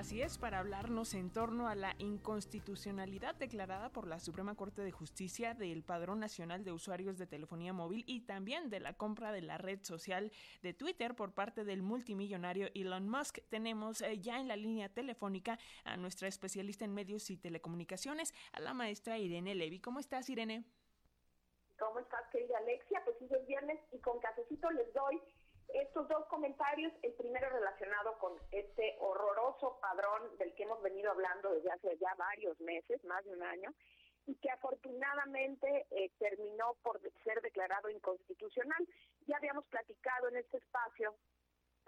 Así es, para hablarnos en torno a la inconstitucionalidad declarada por la Suprema Corte de Justicia del Padrón Nacional de Usuarios de Telefonía Móvil y también de la compra de la red social de Twitter por parte del multimillonario Elon Musk. Tenemos eh, ya en la línea telefónica a nuestra especialista en medios y telecomunicaciones, a la maestra Irene Levy. ¿Cómo estás, Irene? ¿Cómo estás, querida Alexia? Pues es viernes y con cafecito les doy estos dos comentarios, el primero relacionado con este horroroso padrón del que hemos venido hablando desde hace ya varios meses, más de un año, y que afortunadamente eh, terminó por ser declarado inconstitucional. Ya habíamos platicado en este espacio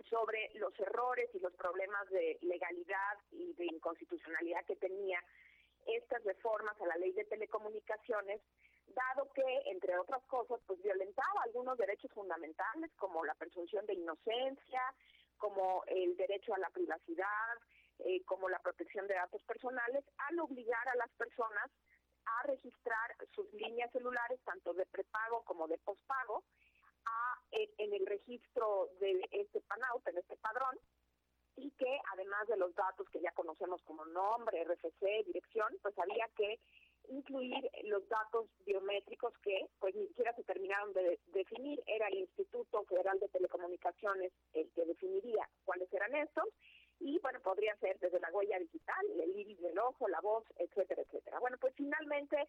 sobre los errores y los problemas de legalidad y de inconstitucionalidad que tenía estas reformas a la ley de telecomunicaciones dado que, entre otras cosas, pues violentaba algunos derechos fundamentales como la presunción de inocencia, como el derecho a la privacidad, eh, como la protección de datos personales, al obligar a las personas a registrar sus líneas celulares, tanto de prepago como de pospago, a, en, el registro de este PANAUT, en este padrón, y que además de los datos que ya conocemos como nombre, RFC, dirección, pues había que incluir los datos biométricos que pues ni siquiera se terminaron de definir. Era el Instituto Federal de Telecomunicaciones el que definiría cuáles eran estos y bueno, podría ser desde la huella digital, el iris del ojo, la voz, etcétera, etcétera. Bueno, pues finalmente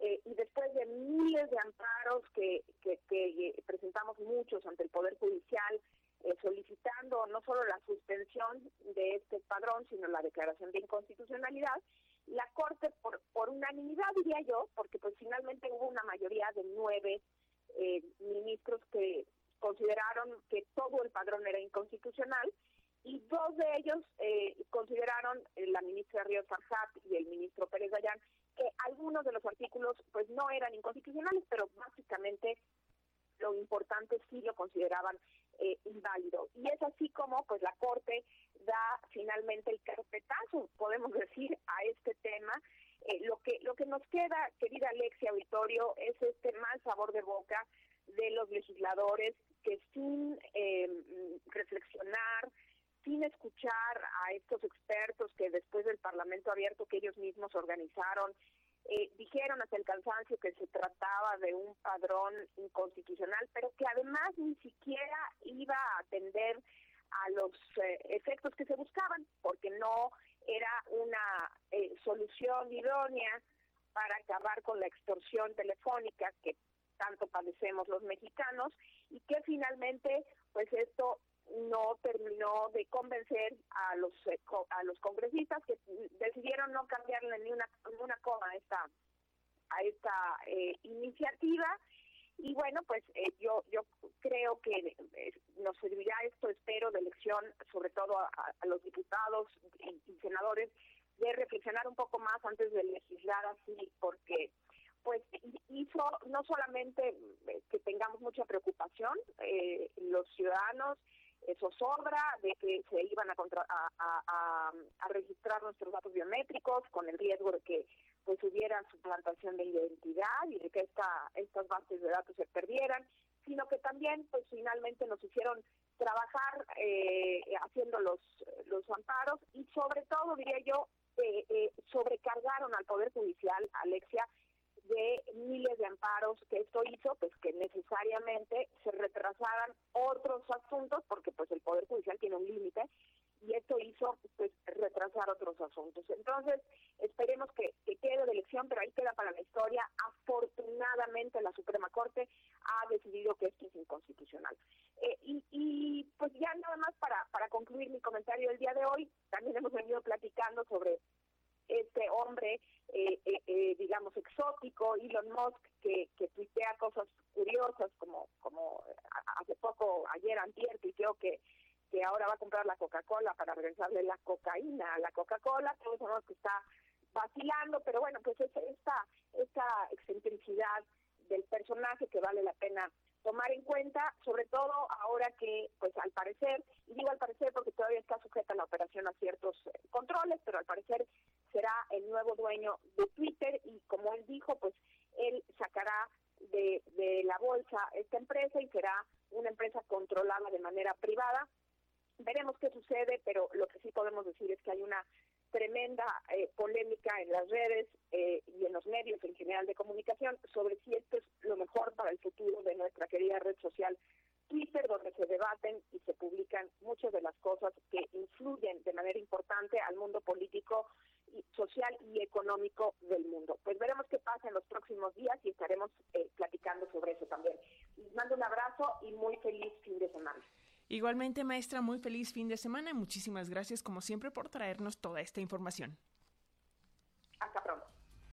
eh, y después de miles de amparos que, que, que presentamos muchos ante el Poder Judicial, eh, solicitando no solo la suspensión de este padrón, sino la declaración de inconstitucionalidad, la Corte, por, por unanimidad diría yo, porque pues finalmente hubo una mayoría de nueve eh, ministros que consideraron que todo el padrón era inconstitucional y dos de ellos eh, consideraron, eh, la ministra Ríos Farjat y el ministro Pérez Dayán, que algunos de los artículos pues no eran inconstitucionales, pero básicamente lo importante sí lo consideraban eh, inválido. Y es así como pues la Corte da finalmente el carpetazo, podemos decir, a este tema. Eh, lo que lo que nos queda, querida Alexia Auditorio, es este mal sabor de boca de los legisladores que sin eh, reflexionar, sin escuchar a estos expertos que después del Parlamento abierto que ellos mismos organizaron eh, dijeron hasta el cansancio que se trataba de un padrón inconstitucional, pero que además ni siquiera iba a atender a los eh, efectos que se buscaban, porque no era una eh, solución idónea para acabar con la extorsión telefónica que tanto padecemos los mexicanos y que finalmente pues esto no terminó de convencer a los eh, a los congresistas que decidieron no cambiarle ni una una coma a esta a esta eh, iniciativa. Y bueno pues eh, yo yo creo que nos servirá esto espero de elección sobre todo a, los diputados y, senadores de reflexionar un poco más antes de legislar así porque pues hizo no solamente que tengamos mucha preocupación los ciudadanos eso sobra, de que se iban a, a, a, registrar nuestros datos biométricos con el riesgo de que pues hubiera suplantación de identidad y de que esta, estas bases de datos se perdieran, sino que también pues finalmente nos hicieron trabajar eh, haciendo los, los amparos y sobre todo diría yo eh, eh, sobrecargaron al Poder Judicial, Alexia, de miles de amparos que esto hizo pues que necesariamente se retrasaran otros asuntos porque pues el poder judicial tiene un límite y esto hizo pues retrasar otros asuntos. Entonces esperemos que, quede de elección pero ahí queda para la historia. Afortunadamente la Suprema Corte ha decidido que esto es inconstitucional. Eh, y, y pues ya nada más para para concluir mi comentario del día de hoy también hemos venido platicando sobre este hombre, eh, eh, eh, digamos, exótico, Elon Musk, que, que tuitea cosas curiosas, como como hace poco, ayer antier, tuiteó que que ahora va a comprar la Coca-Cola para regresarle la cocaína a la Coca-Cola, todos sabemos que está vacilando, pero bueno, pues es esta, esta excentricidad del personaje que vale la pena tomar en cuenta, sobre todo ahora que, pues al parecer, y digo al parecer porque todavía está sujeta la operación a ciertos controles, pero al parecer será el nuevo dueño de Twitter y como él dijo, pues él sacará de, de la bolsa esta empresa y será una empresa controlada de manera privada. Veremos qué sucede, pero lo que sí podemos decir es que hay una tremenda eh, polémica en las redes eh, y en los medios en general de comunicación sobre si esto es lo mejor para el futuro de nuestra querida red social Twitter, donde se debaten y se publican muchas de las cosas que influyen de manera importante al mundo político, social y económico del mundo. Pues veremos qué pasa en los próximos días y estaremos eh, platicando sobre eso también. Les mando un abrazo y muy feliz fin de semana. Igualmente, maestra, muy feliz fin de semana y muchísimas gracias como siempre por traernos toda esta información. Hasta pronto.